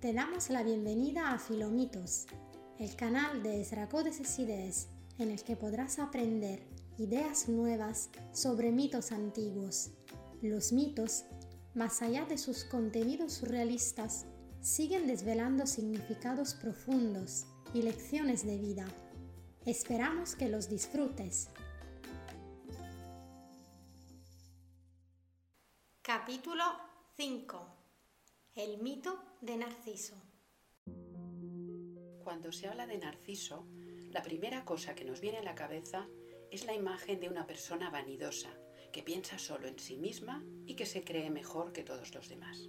Te damos la bienvenida a Filomitos, el canal de Esracodes Ideas, en el que podrás aprender ideas nuevas sobre mitos antiguos. Los mitos, más allá de sus contenidos surrealistas, siguen desvelando significados profundos y lecciones de vida. Esperamos que los disfrutes. Capítulo 5. El mito de Narciso. Cuando se habla de Narciso, la primera cosa que nos viene a la cabeza es la imagen de una persona vanidosa, que piensa solo en sí misma y que se cree mejor que todos los demás.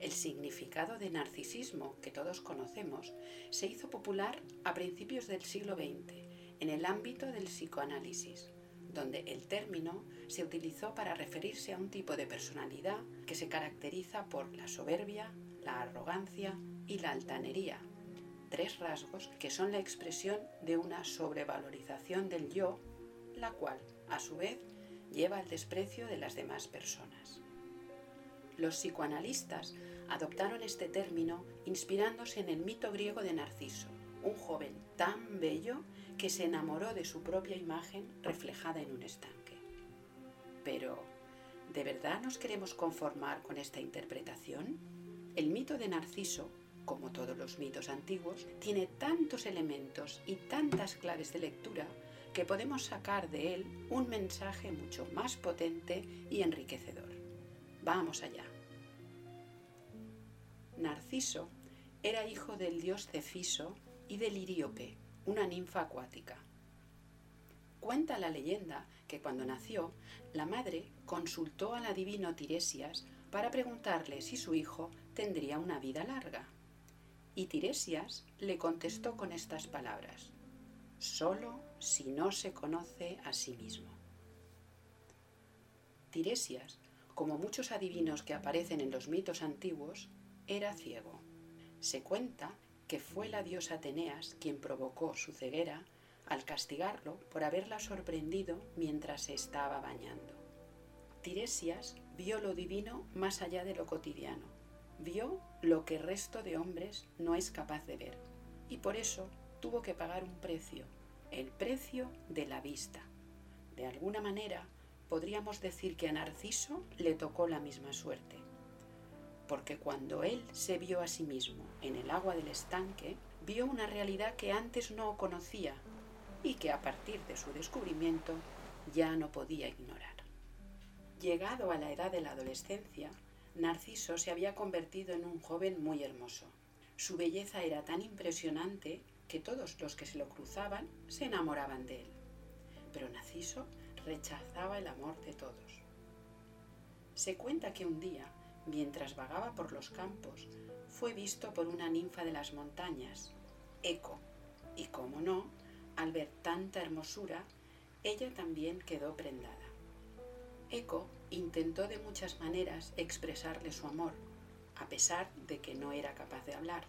El significado de narcisismo que todos conocemos se hizo popular a principios del siglo XX en el ámbito del psicoanálisis, donde el término se utilizó para referirse a un tipo de personalidad que se caracteriza por la soberbia, la arrogancia y la altanería, tres rasgos que son la expresión de una sobrevalorización del yo, la cual, a su vez, lleva al desprecio de las demás personas. Los psicoanalistas adoptaron este término inspirándose en el mito griego de Narciso, un joven tan bello que se enamoró de su propia imagen reflejada en un estanque. Pero, ¿de verdad nos queremos conformar con esta interpretación? El mito de Narciso como todos los mitos antiguos, tiene tantos elementos y tantas claves de lectura que podemos sacar de él un mensaje mucho más potente y enriquecedor. Vamos allá. Narciso era hijo del dios Cefiso y de Liríope, una ninfa acuática. Cuenta la leyenda que cuando nació, la madre consultó al adivino Tiresias para preguntarle si su hijo tendría una vida larga. Y Tiresias le contestó con estas palabras, solo si no se conoce a sí mismo. Tiresias, como muchos adivinos que aparecen en los mitos antiguos, era ciego. Se cuenta que fue la diosa Ateneas quien provocó su ceguera al castigarlo por haberla sorprendido mientras se estaba bañando. Tiresias vio lo divino más allá de lo cotidiano vio lo que el resto de hombres no es capaz de ver y por eso tuvo que pagar un precio, el precio de la vista. De alguna manera podríamos decir que a Narciso le tocó la misma suerte, porque cuando él se vio a sí mismo en el agua del estanque, vio una realidad que antes no conocía y que a partir de su descubrimiento ya no podía ignorar. Llegado a la edad de la adolescencia, Narciso se había convertido en un joven muy hermoso. Su belleza era tan impresionante que todos los que se lo cruzaban se enamoraban de él. Pero Narciso rechazaba el amor de todos. Se cuenta que un día, mientras vagaba por los campos, fue visto por una ninfa de las montañas, Eco, y como no, al ver tanta hermosura, ella también quedó prendada. Eco intentó de muchas maneras expresarle su amor, a pesar de que no era capaz de hablar.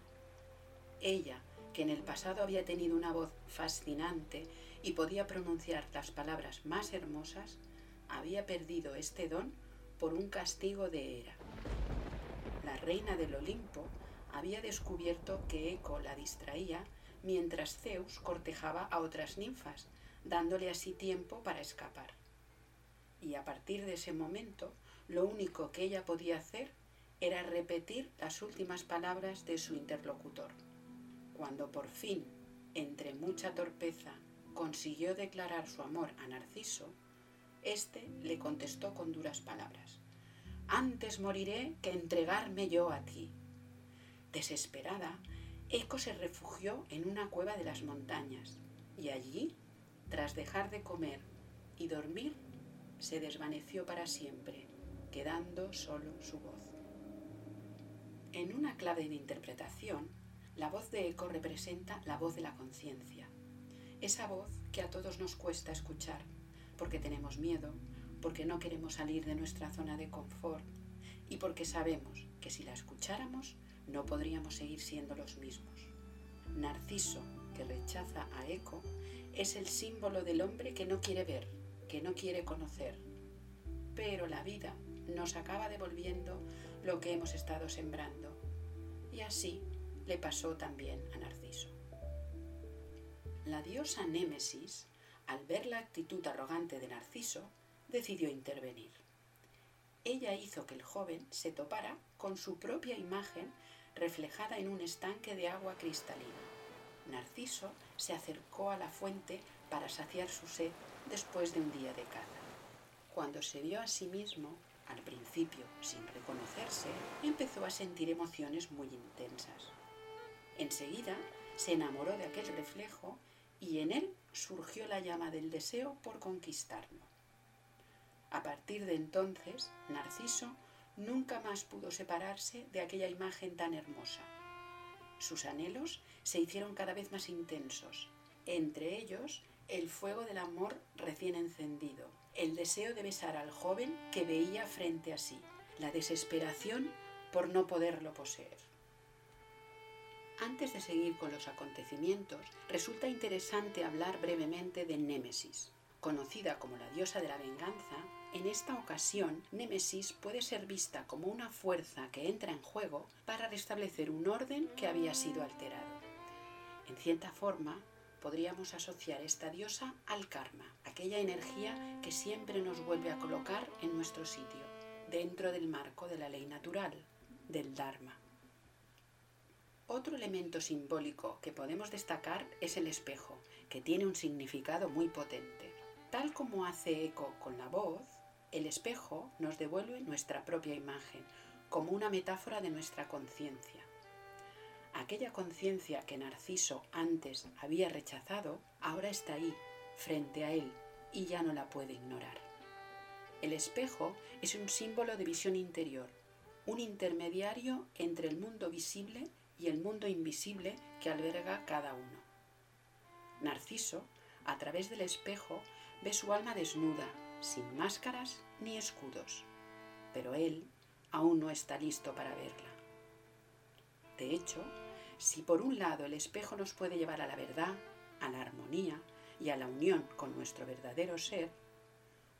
Ella, que en el pasado había tenido una voz fascinante y podía pronunciar las palabras más hermosas, había perdido este don por un castigo de Hera. La reina del Olimpo había descubierto que Eco la distraía mientras Zeus cortejaba a otras ninfas, dándole así tiempo para escapar y a partir de ese momento lo único que ella podía hacer era repetir las últimas palabras de su interlocutor. Cuando por fin, entre mucha torpeza, consiguió declarar su amor a Narciso, éste le contestó con duras palabras. Antes moriré que entregarme yo a ti. Desesperada, Eco se refugió en una cueva de las montañas y allí, tras dejar de comer y dormir, se desvaneció para siempre, quedando solo su voz. En una clave de interpretación, la voz de eco representa la voz de la conciencia, esa voz que a todos nos cuesta escuchar, porque tenemos miedo, porque no queremos salir de nuestra zona de confort y porque sabemos que si la escucháramos no podríamos seguir siendo los mismos. Narciso, que rechaza a Eco, es el símbolo del hombre que no quiere ver, que no quiere conocer. Pero la vida nos acaba devolviendo lo que hemos estado sembrando. Y así le pasó también a Narciso. La diosa Némesis, al ver la actitud arrogante de Narciso, decidió intervenir. Ella hizo que el joven se topara con su propia imagen reflejada en un estanque de agua cristalina. Narciso se acercó a la fuente para saciar su sed después de un día de caza. Cuando se vio a sí mismo, al principio sin reconocerse, empezó a sentir emociones muy intensas. Enseguida se enamoró de aquel reflejo y en él surgió la llama del deseo por conquistarlo. A partir de entonces, Narciso nunca más pudo separarse de aquella imagen tan hermosa. Sus anhelos se hicieron cada vez más intensos, entre ellos el fuego del amor recién encendido, el deseo de besar al joven que veía frente a sí, la desesperación por no poderlo poseer. Antes de seguir con los acontecimientos, resulta interesante hablar brevemente de Némesis. Conocida como la diosa de la venganza, en esta ocasión Némesis puede ser vista como una fuerza que entra en juego para restablecer un orden que había sido alterado. En cierta forma, podríamos asociar esta diosa al karma, aquella energía que siempre nos vuelve a colocar en nuestro sitio, dentro del marco de la ley natural, del Dharma. Otro elemento simbólico que podemos destacar es el espejo, que tiene un significado muy potente. Tal como hace eco con la voz, el espejo nos devuelve nuestra propia imagen, como una metáfora de nuestra conciencia. Aquella conciencia que Narciso antes había rechazado, ahora está ahí, frente a él, y ya no la puede ignorar. El espejo es un símbolo de visión interior, un intermediario entre el mundo visible y el mundo invisible que alberga cada uno. Narciso, a través del espejo, ve su alma desnuda, sin máscaras ni escudos, pero él aún no está listo para verla. De hecho, si por un lado el espejo nos puede llevar a la verdad, a la armonía y a la unión con nuestro verdadero ser,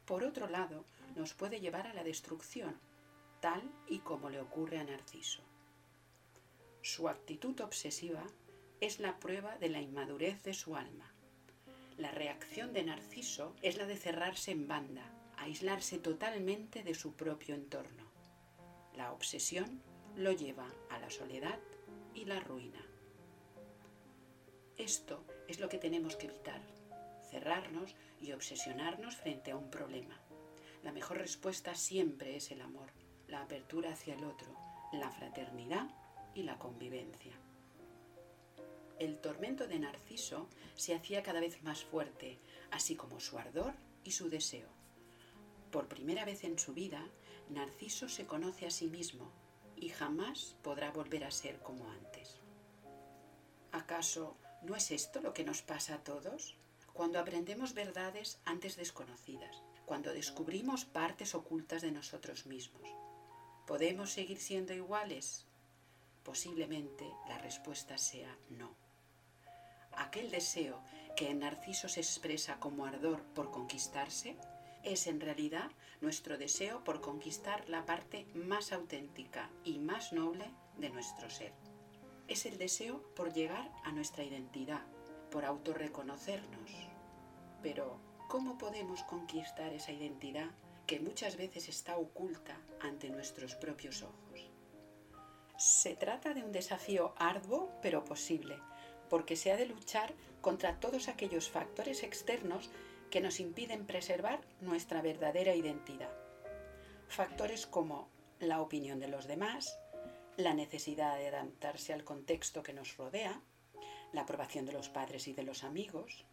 por otro lado nos puede llevar a la destrucción, tal y como le ocurre a Narciso. Su actitud obsesiva es la prueba de la inmadurez de su alma. La reacción de Narciso es la de cerrarse en banda, aislarse totalmente de su propio entorno. La obsesión lo lleva a la soledad y la ruina. Esto es lo que tenemos que evitar, cerrarnos y obsesionarnos frente a un problema. La mejor respuesta siempre es el amor, la apertura hacia el otro, la fraternidad la convivencia. El tormento de Narciso se hacía cada vez más fuerte, así como su ardor y su deseo. Por primera vez en su vida, Narciso se conoce a sí mismo y jamás podrá volver a ser como antes. ¿Acaso no es esto lo que nos pasa a todos? Cuando aprendemos verdades antes desconocidas, cuando descubrimos partes ocultas de nosotros mismos. ¿Podemos seguir siendo iguales? Posiblemente la respuesta sea no. Aquel deseo que en Narciso se expresa como ardor por conquistarse es en realidad nuestro deseo por conquistar la parte más auténtica y más noble de nuestro ser. Es el deseo por llegar a nuestra identidad, por autorreconocernos. Pero, ¿cómo podemos conquistar esa identidad que muchas veces está oculta ante nuestros propios ojos? Se trata de un desafío arduo pero posible, porque se ha de luchar contra todos aquellos factores externos que nos impiden preservar nuestra verdadera identidad. Factores como la opinión de los demás, la necesidad de adaptarse al contexto que nos rodea, la aprobación de los padres y de los amigos,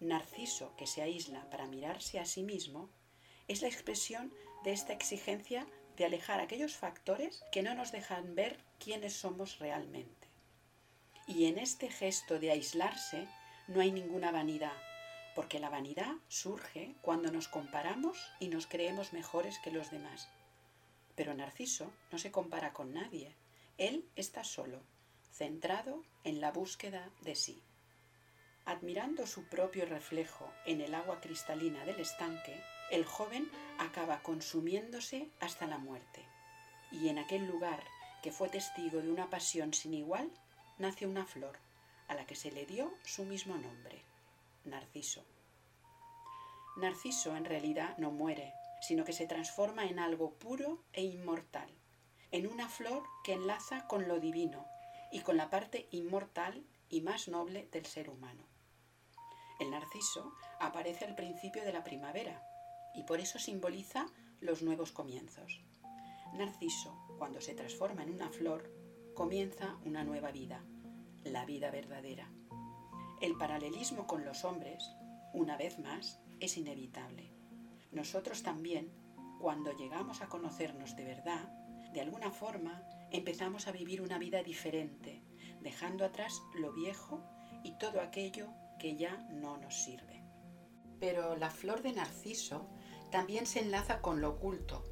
Narciso que se aísla para mirarse a sí mismo, es la expresión de esta exigencia de alejar aquellos factores que no nos dejan ver quiénes somos realmente. Y en este gesto de aislarse no hay ninguna vanidad, porque la vanidad surge cuando nos comparamos y nos creemos mejores que los demás. Pero Narciso no se compara con nadie, él está solo, centrado en la búsqueda de sí. Admirando su propio reflejo en el agua cristalina del estanque, el joven acaba consumiéndose hasta la muerte. Y en aquel lugar que fue testigo de una pasión sin igual, nace una flor, a la que se le dio su mismo nombre, Narciso. Narciso en realidad no muere, sino que se transforma en algo puro e inmortal, en una flor que enlaza con lo divino y con la parte inmortal y más noble del ser humano. El narciso aparece al principio de la primavera y por eso simboliza los nuevos comienzos. Narciso, cuando se transforma en una flor, comienza una nueva vida, la vida verdadera. El paralelismo con los hombres, una vez más, es inevitable. Nosotros también, cuando llegamos a conocernos de verdad, de alguna forma empezamos a vivir una vida diferente, dejando atrás lo viejo y todo aquello que ya no nos sirve. Pero la flor de narciso también se enlaza con lo oculto,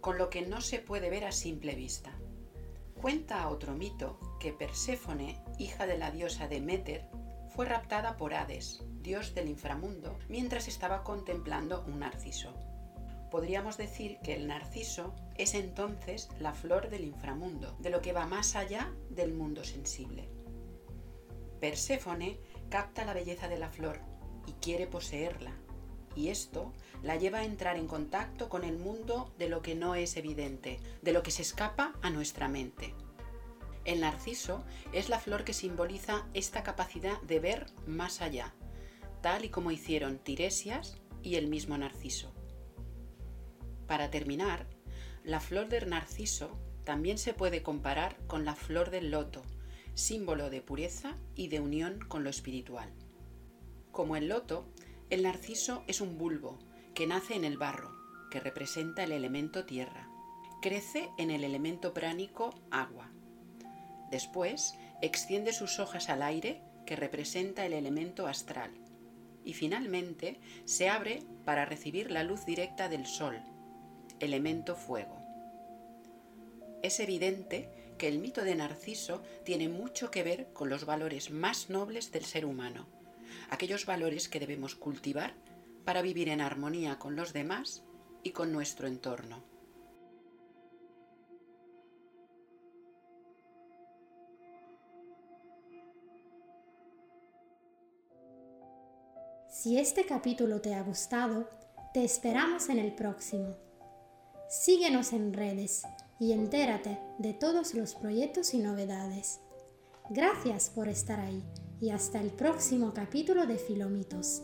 con lo que no se puede ver a simple vista. Cuenta otro mito que Perséfone, hija de la diosa Deméter, fue raptada por Hades, dios del inframundo, mientras estaba contemplando un narciso. Podríamos decir que el narciso es entonces la flor del inframundo, de lo que va más allá del mundo sensible. Perséfone capta la belleza de la flor y quiere poseerla, y esto la lleva a entrar en contacto con el mundo de lo que no es evidente, de lo que se escapa a nuestra mente. El narciso es la flor que simboliza esta capacidad de ver más allá, tal y como hicieron Tiresias y el mismo Narciso. Para terminar, la flor del narciso también se puede comparar con la flor del loto, símbolo de pureza y de unión con lo espiritual. Como el loto, el narciso es un bulbo que nace en el barro, que representa el elemento tierra. Crece en el elemento pránico agua. Después extiende sus hojas al aire, que representa el elemento astral. Y finalmente se abre para recibir la luz directa del sol, elemento fuego. Es evidente que el mito de Narciso tiene mucho que ver con los valores más nobles del ser humano aquellos valores que debemos cultivar para vivir en armonía con los demás y con nuestro entorno. Si este capítulo te ha gustado, te esperamos en el próximo. Síguenos en redes y entérate de todos los proyectos y novedades. Gracias por estar ahí y hasta el próximo capítulo de Filomitos.